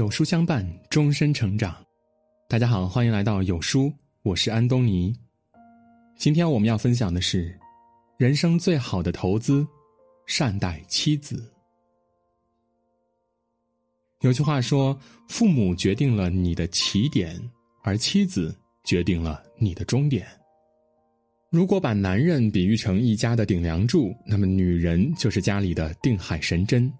有书相伴，终身成长。大家好，欢迎来到有书，我是安东尼。今天我们要分享的是，人生最好的投资，善待妻子。有句话说，父母决定了你的起点，而妻子决定了你的终点。如果把男人比喻成一家的顶梁柱，那么女人就是家里的定海神针。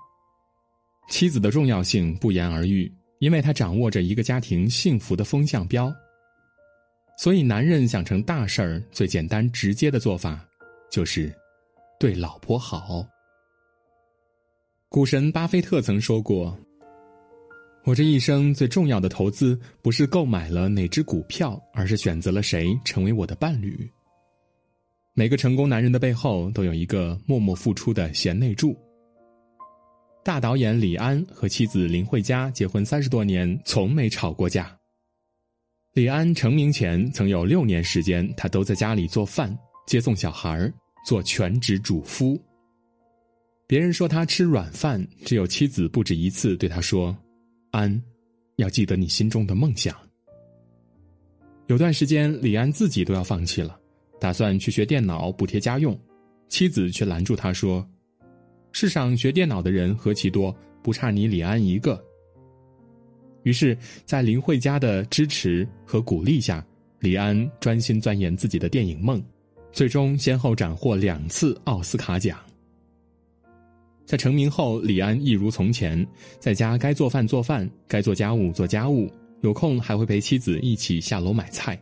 妻子的重要性不言而喻，因为她掌握着一个家庭幸福的风向标。所以，男人想成大事儿，最简单直接的做法，就是对老婆好。股神巴菲特曾说过：“我这一生最重要的投资，不是购买了哪只股票，而是选择了谁成为我的伴侣。”每个成功男人的背后都有一个默默付出的贤内助。大导演李安和妻子林慧嘉结婚三十多年，从没吵过架。李安成名前曾有六年时间，他都在家里做饭、接送小孩做全职主夫。别人说他吃软饭，只有妻子不止一次对他说：“安，要记得你心中的梦想。”有段时间，李安自己都要放弃了。打算去学电脑补贴家用，妻子却拦住他说：“世上学电脑的人何其多，不差你李安一个。”于是，在林慧嘉的支持和鼓励下，李安专心钻研自己的电影梦，最终先后斩获两次奥斯卡奖。在成名后，李安一如从前，在家该做饭做饭，该做家务做家务，有空还会陪妻子一起下楼买菜。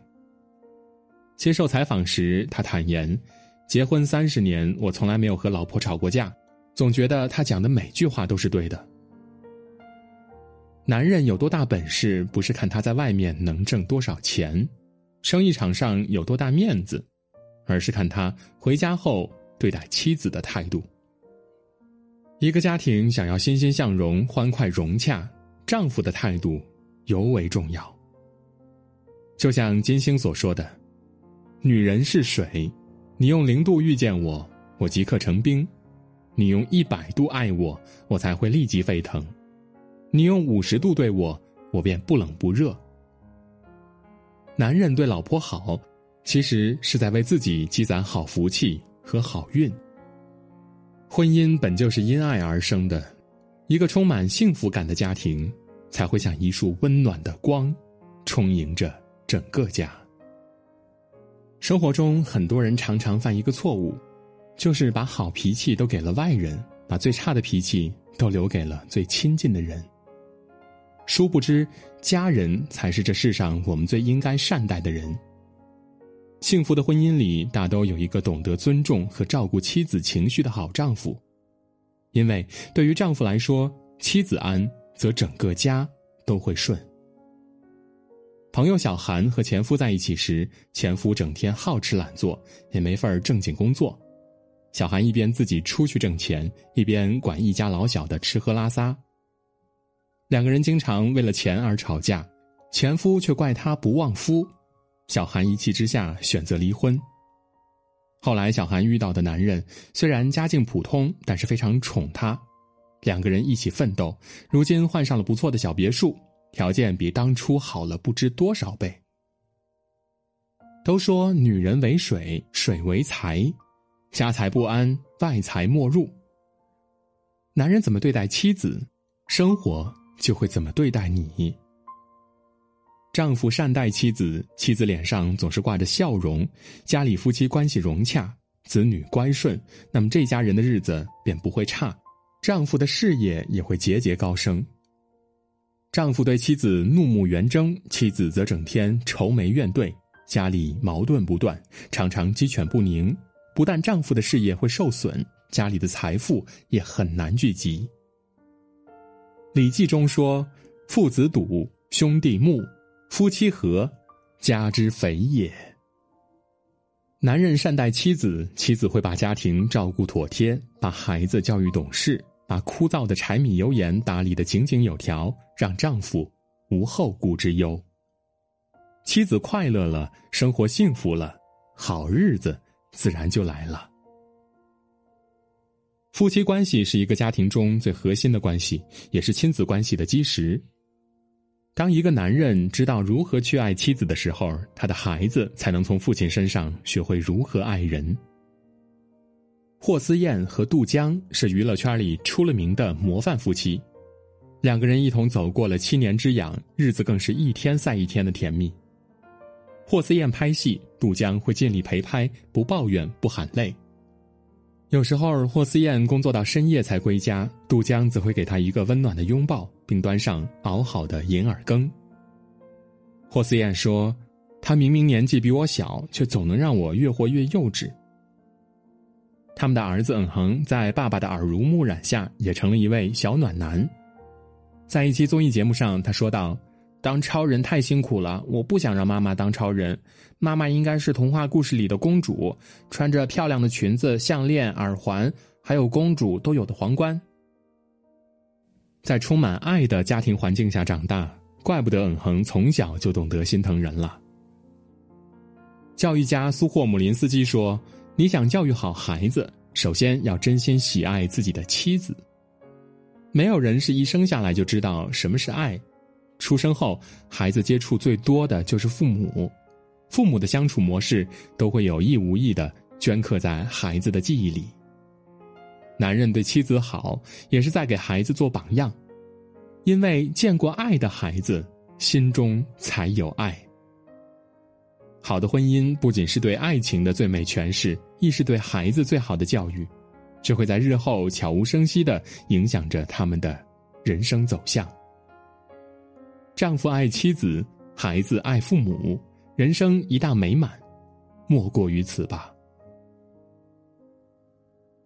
接受采访时，他坦言：“结婚三十年，我从来没有和老婆吵过架，总觉得他讲的每句话都是对的。”男人有多大本事，不是看他在外面能挣多少钱，生意场上有多大面子，而是看他回家后对待妻子的态度。一个家庭想要欣欣向荣、欢快融洽，丈夫的态度尤为重要。就像金星所说的。女人是水，你用零度遇见我，我即刻成冰；你用一百度爱我，我才会立即沸腾；你用五十度对我，我便不冷不热。男人对老婆好，其实是在为自己积攒好福气和好运。婚姻本就是因爱而生的，一个充满幸福感的家庭，才会像一束温暖的光，充盈着整个家。生活中，很多人常常犯一个错误，就是把好脾气都给了外人，把最差的脾气都留给了最亲近的人。殊不知，家人才是这世上我们最应该善待的人。幸福的婚姻里，大都有一个懂得尊重和照顾妻子情绪的好丈夫，因为对于丈夫来说，妻子安，则整个家都会顺。朋友小韩和前夫在一起时，前夫整天好吃懒做，也没份正经工作。小韩一边自己出去挣钱，一边管一家老小的吃喝拉撒。两个人经常为了钱而吵架，前夫却怪他不旺夫。小韩一气之下选择离婚。后来，小韩遇到的男人虽然家境普通，但是非常宠她。两个人一起奋斗，如今换上了不错的小别墅。条件比当初好了不知多少倍。都说女人为水，水为财，家财不安，外财莫入。男人怎么对待妻子，生活就会怎么对待你。丈夫善待妻子，妻子脸上总是挂着笑容，家里夫妻关系融洽，子女乖顺，那么这家人的日子便不会差，丈夫的事业也会节节高升。丈夫对妻子怒目圆睁，妻子则整天愁眉怨对，家里矛盾不断，常常鸡犬不宁。不但丈夫的事业会受损，家里的财富也很难聚集。《礼记》中说：“父子笃，兄弟睦，夫妻和，家之肥也。”男人善待妻子，妻子会把家庭照顾妥帖，把孩子教育懂事。把枯燥的柴米油盐打理得井井有条，让丈夫无后顾之忧。妻子快乐了，生活幸福了，好日子自然就来了。夫妻关系是一个家庭中最核心的关系，也是亲子关系的基石。当一个男人知道如何去爱妻子的时候，他的孩子才能从父亲身上学会如何爱人。霍思燕和杜江是娱乐圈里出了名的模范夫妻，两个人一同走过了七年之痒，日子更是一天赛一天的甜蜜。霍思燕拍戏，杜江会尽力陪拍，不抱怨，不喊累。有时候霍思燕工作到深夜才归家，杜江则会给她一个温暖的拥抱，并端上熬好的银耳羹。霍思燕说：“他明明年纪比我小，却总能让我越活越幼稚。”他们的儿子嗯哼在爸爸的耳濡目染下，也成了一位小暖男。在一期综艺节目上，他说道：“当超人太辛苦了，我不想让妈妈当超人。妈妈应该是童话故事里的公主，穿着漂亮的裙子、项链、耳环，还有公主都有的皇冠。”在充满爱的家庭环境下长大，怪不得嗯哼从小就懂得心疼人了。教育家苏霍姆林斯基说。你想教育好孩子，首先要真心喜爱自己的妻子。没有人是一生下来就知道什么是爱，出生后孩子接触最多的就是父母，父母的相处模式都会有意无意的镌刻在孩子的记忆里。男人对妻子好，也是在给孩子做榜样，因为见过爱的孩子，心中才有爱。好的婚姻不仅是对爱情的最美诠释，亦是对孩子最好的教育，这会在日后悄无声息的影响着他们的人生走向。丈夫爱妻子，孩子爱父母，人生一大美满，莫过于此吧。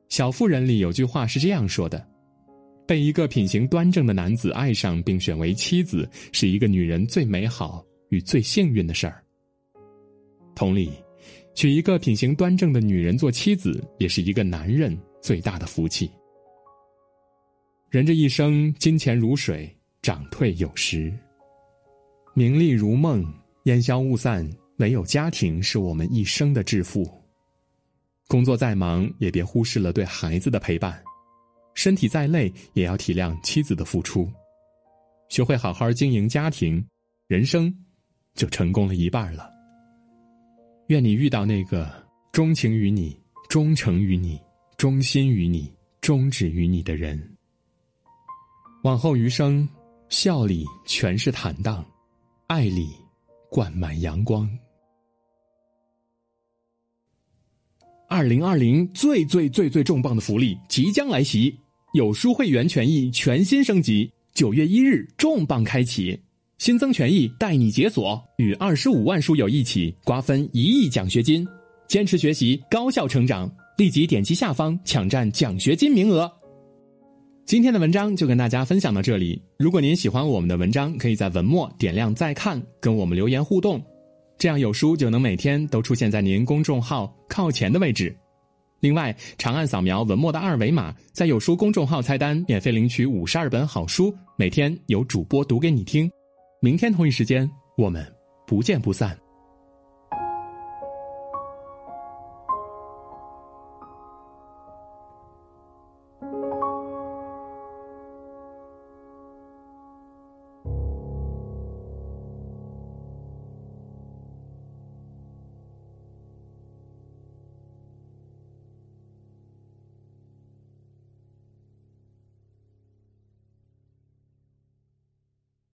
《小妇人》里有句话是这样说的：“被一个品行端正的男子爱上并选为妻子，是一个女人最美好与最幸运的事儿。”同理，娶一个品行端正的女人做妻子，也是一个男人最大的福气。人这一生，金钱如水，涨退有时；名利如梦，烟消雾散。唯有家庭是我们一生的致富。工作再忙，也别忽视了对孩子的陪伴；身体再累，也要体谅妻子的付出。学会好好经营家庭，人生就成功了一半了。愿你遇到那个钟情于你、忠诚于你、忠心于你、忠止于你的人。往后余生，笑里全是坦荡，爱里灌满阳光。二零二零最最最最重磅的福利即将来袭，有书会员权益全新升级，九月一日重磅开启。新增权益带你解锁，与二十五万书友一起瓜分一亿奖学金，坚持学习，高效成长，立即点击下方抢占奖学金名额。今天的文章就跟大家分享到这里。如果您喜欢我们的文章，可以在文末点亮再看，跟我们留言互动，这样有书就能每天都出现在您公众号靠前的位置。另外，长按扫描文末的二维码，在有书公众号菜单免费领取五十二本好书，每天有主播读给你听。明天同一时间，我们不见不散。